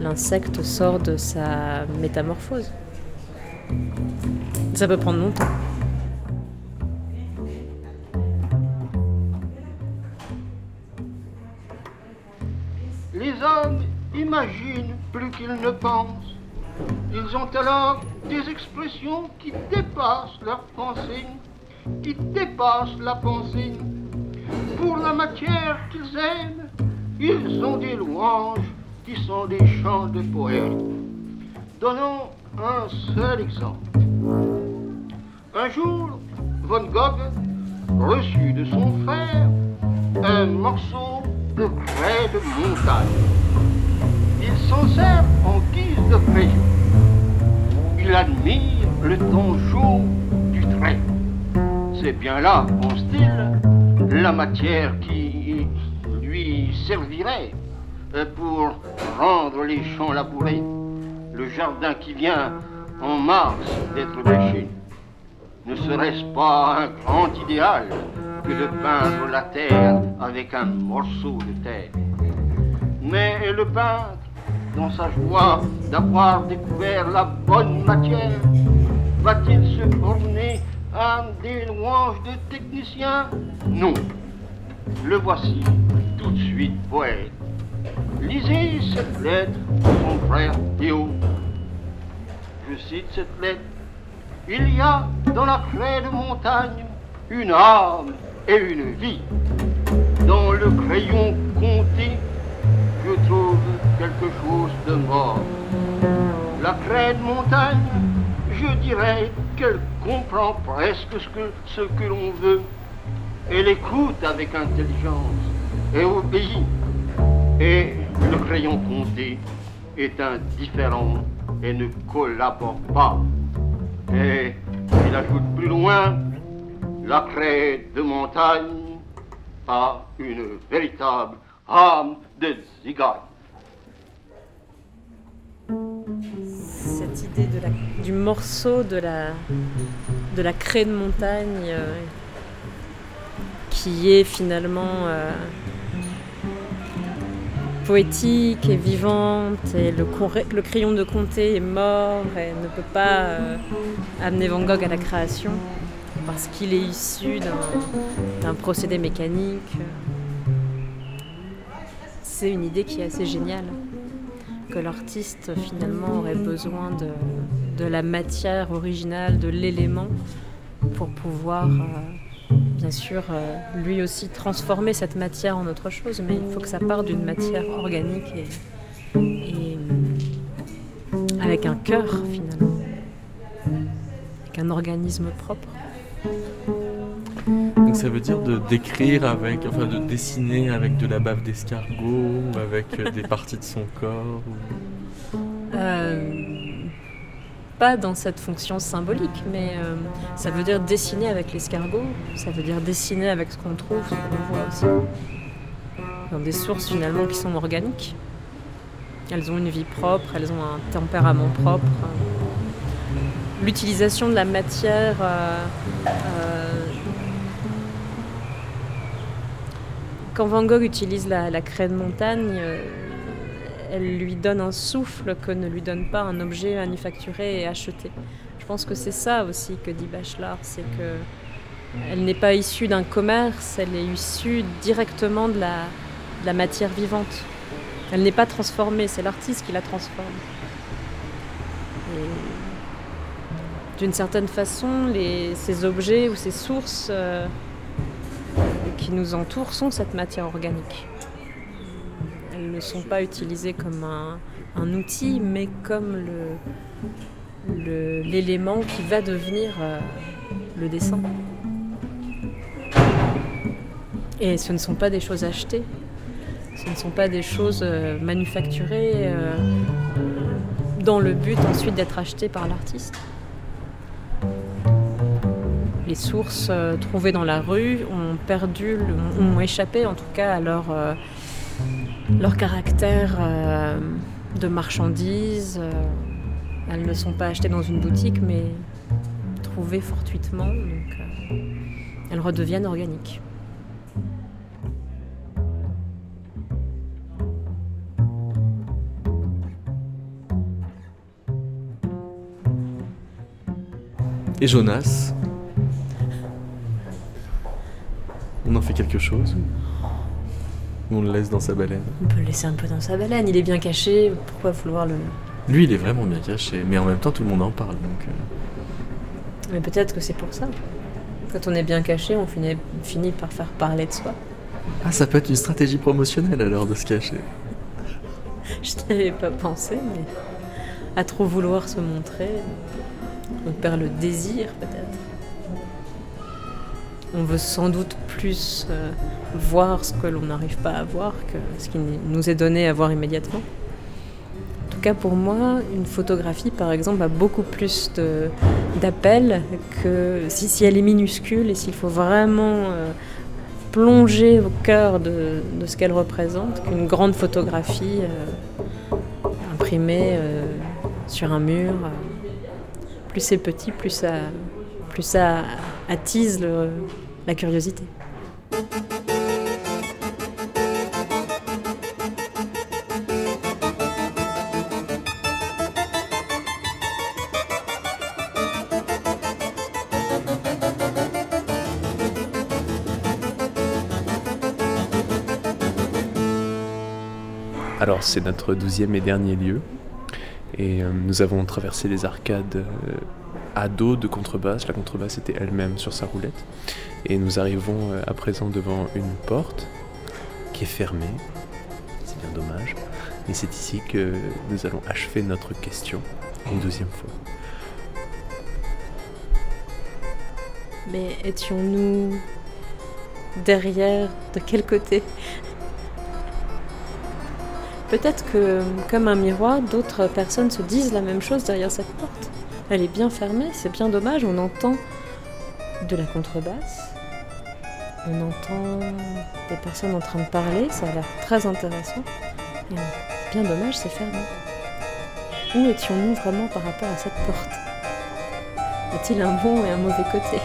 l'insecte sort de sa métamorphose. Ça peut prendre longtemps. Ne pensent. Ils ont alors des expressions qui dépassent leur pensée, qui dépassent la pensée. Pour la matière qu'ils aiment, ils ont des louanges qui sont des chants de poètes. Donnons un seul exemple. Un jour, Von Gogh reçut de son frère un morceau de craie de montagne. Il s'en sert en guise de crayon. Il admire le ton chaud du trait. C'est bien là, pense-t-il, la matière qui lui servirait euh, pour rendre les champs labourés, le jardin qui vient en mars d'être bêché. Ne serait-ce pas un grand idéal que de peindre la terre avec un morceau de terre Mais le peintre, dans sa joie d'avoir découvert la bonne matière, va-t-il se borner à des louanges de technicien Non. Le voici tout de suite poète. Lisez cette lettre à son frère Théo. Je cite cette lettre. Il y a dans la craie de montagne une âme et une vie. Dans le crayon compté, trouve quelque chose de mort. La craie de montagne, je dirais qu'elle comprend presque ce que, ce que l'on veut. Elle écoute avec intelligence et obéit. Et le crayon compté est indifférent et ne collabore pas. Et il ajoute plus loin, la craie de montagne a une véritable âme cette idée du morceau de la, de la craie de montagne euh, qui est finalement euh, poétique et vivante et le, crayon de Comté est mort et ne peut pas euh, amener Van Gogh à la création parce qu'il est issu d'un procédé mécanique c'est une idée qui est assez géniale. Que l'artiste finalement aurait besoin de, la matière originale, de l'élément, pour pouvoir euh, bien sûr euh, lui aussi transformer cette matière en autre chose, mais il faut que ça part d'une matière organique et avec un cœur finalement, avec un organisme propre. Donc ça veut dire de décrire avec, enfin de dessiner avec de la bave d'escargot avec euh, des parties de son corps. Euh, pas dans cette fonction symbolique, mais euh, ça veut dire dessiner avec l'escargot, ça veut dire dessiner avec ce qu'on trouve, ce qu'on voit aussi. Dans des sources finalement qui sont organiques. Elles ont une vie propre, elles ont un tempérament propre. L'utilisation de la matière euh, quand Van Gogh utilise la, la craie de montagne, euh, elle lui donne un souffle que ne lui donne pas un objet manufacturé et acheté. Je pense que c'est ça aussi que dit Bachelard, c'est que elle n'est pas issue d'un commerce, elle est issue directement de la, matière vivante. Elle n'est pas transformée, c'est l'artiste qui la transforme. D'une certaine façon, ces objets ou ces sources euh, qui nous entourent sont cette matière organique. Elles ne sont pas utilisées comme un, outil, mais comme l'élément qui va devenir euh, le dessin. Et ce ne sont pas des choses achetées, ce ne sont pas des choses euh, manufacturées euh, dans le but ensuite d'être achetées par l'artiste. Les sources euh, trouvées dans la rue ont perdu, ont échappé en tout cas à leur, euh, caractère euh, de marchandises. elles ne sont pas achetées dans une boutique mais trouvées fortuitement, elles redeviennent organiques. Et Jonas? On en fait quelque chose Ou on le laisse dans sa baleine? On peut le laisser un peu dans sa baleine, il est bien caché, pourquoi vouloir le... Lui, il est vraiment bien caché, mais en même temps, tout le monde en parle. Donc, euh, Mais peut-être que c'est pour ça. Quand on est bien caché, on finit, finit par faire parler de soi. Ah, ça peut être une stratégie promotionnelle alors de se cacher. Je n'y avais pas pensé, mais à trop vouloir se montrer, on perd le désir peut-être. On veut sans doute plus euh, voir ce que l'on n'arrive pas à voir que ce qui nous est donné à voir immédiatement. En tout cas pour moi, une photographie par exemple a beaucoup plus de- d'appel que si, elle est minuscule et s'il faut vraiment euh, plonger au cœur de, ce qu'elle représente qu'une grande photographie euh, imprimée sur un mur. plus c'est petit, plus ça, plus ça attise le- la curiosité. Alors c'est notre douzième et dernier lieu. Et euh, nous avons traversé les arcades euh, à dos de contrebasse. La contrebasse était elle-même sur sa roulette. Et nous arrivons euh, à présent devant une porte qui est fermée. C'est bien dommage. Et c'est ici que nous allons achever notre question une deuxième fois. Mais étions-nous derrière De quel côté? Peut-être que, comme un miroir, d'autres personnes se disent la même chose derrière cette porte. Elle est bien fermée, c'est bien dommage, on entend de la contrebasse, on entend des personnes en train de parler, ça a l'air très intéressant. Bien dommage, c'est fermé. Où étions-nous vraiment par rapport à cette porte? Y a-t-il un bon et un mauvais côté?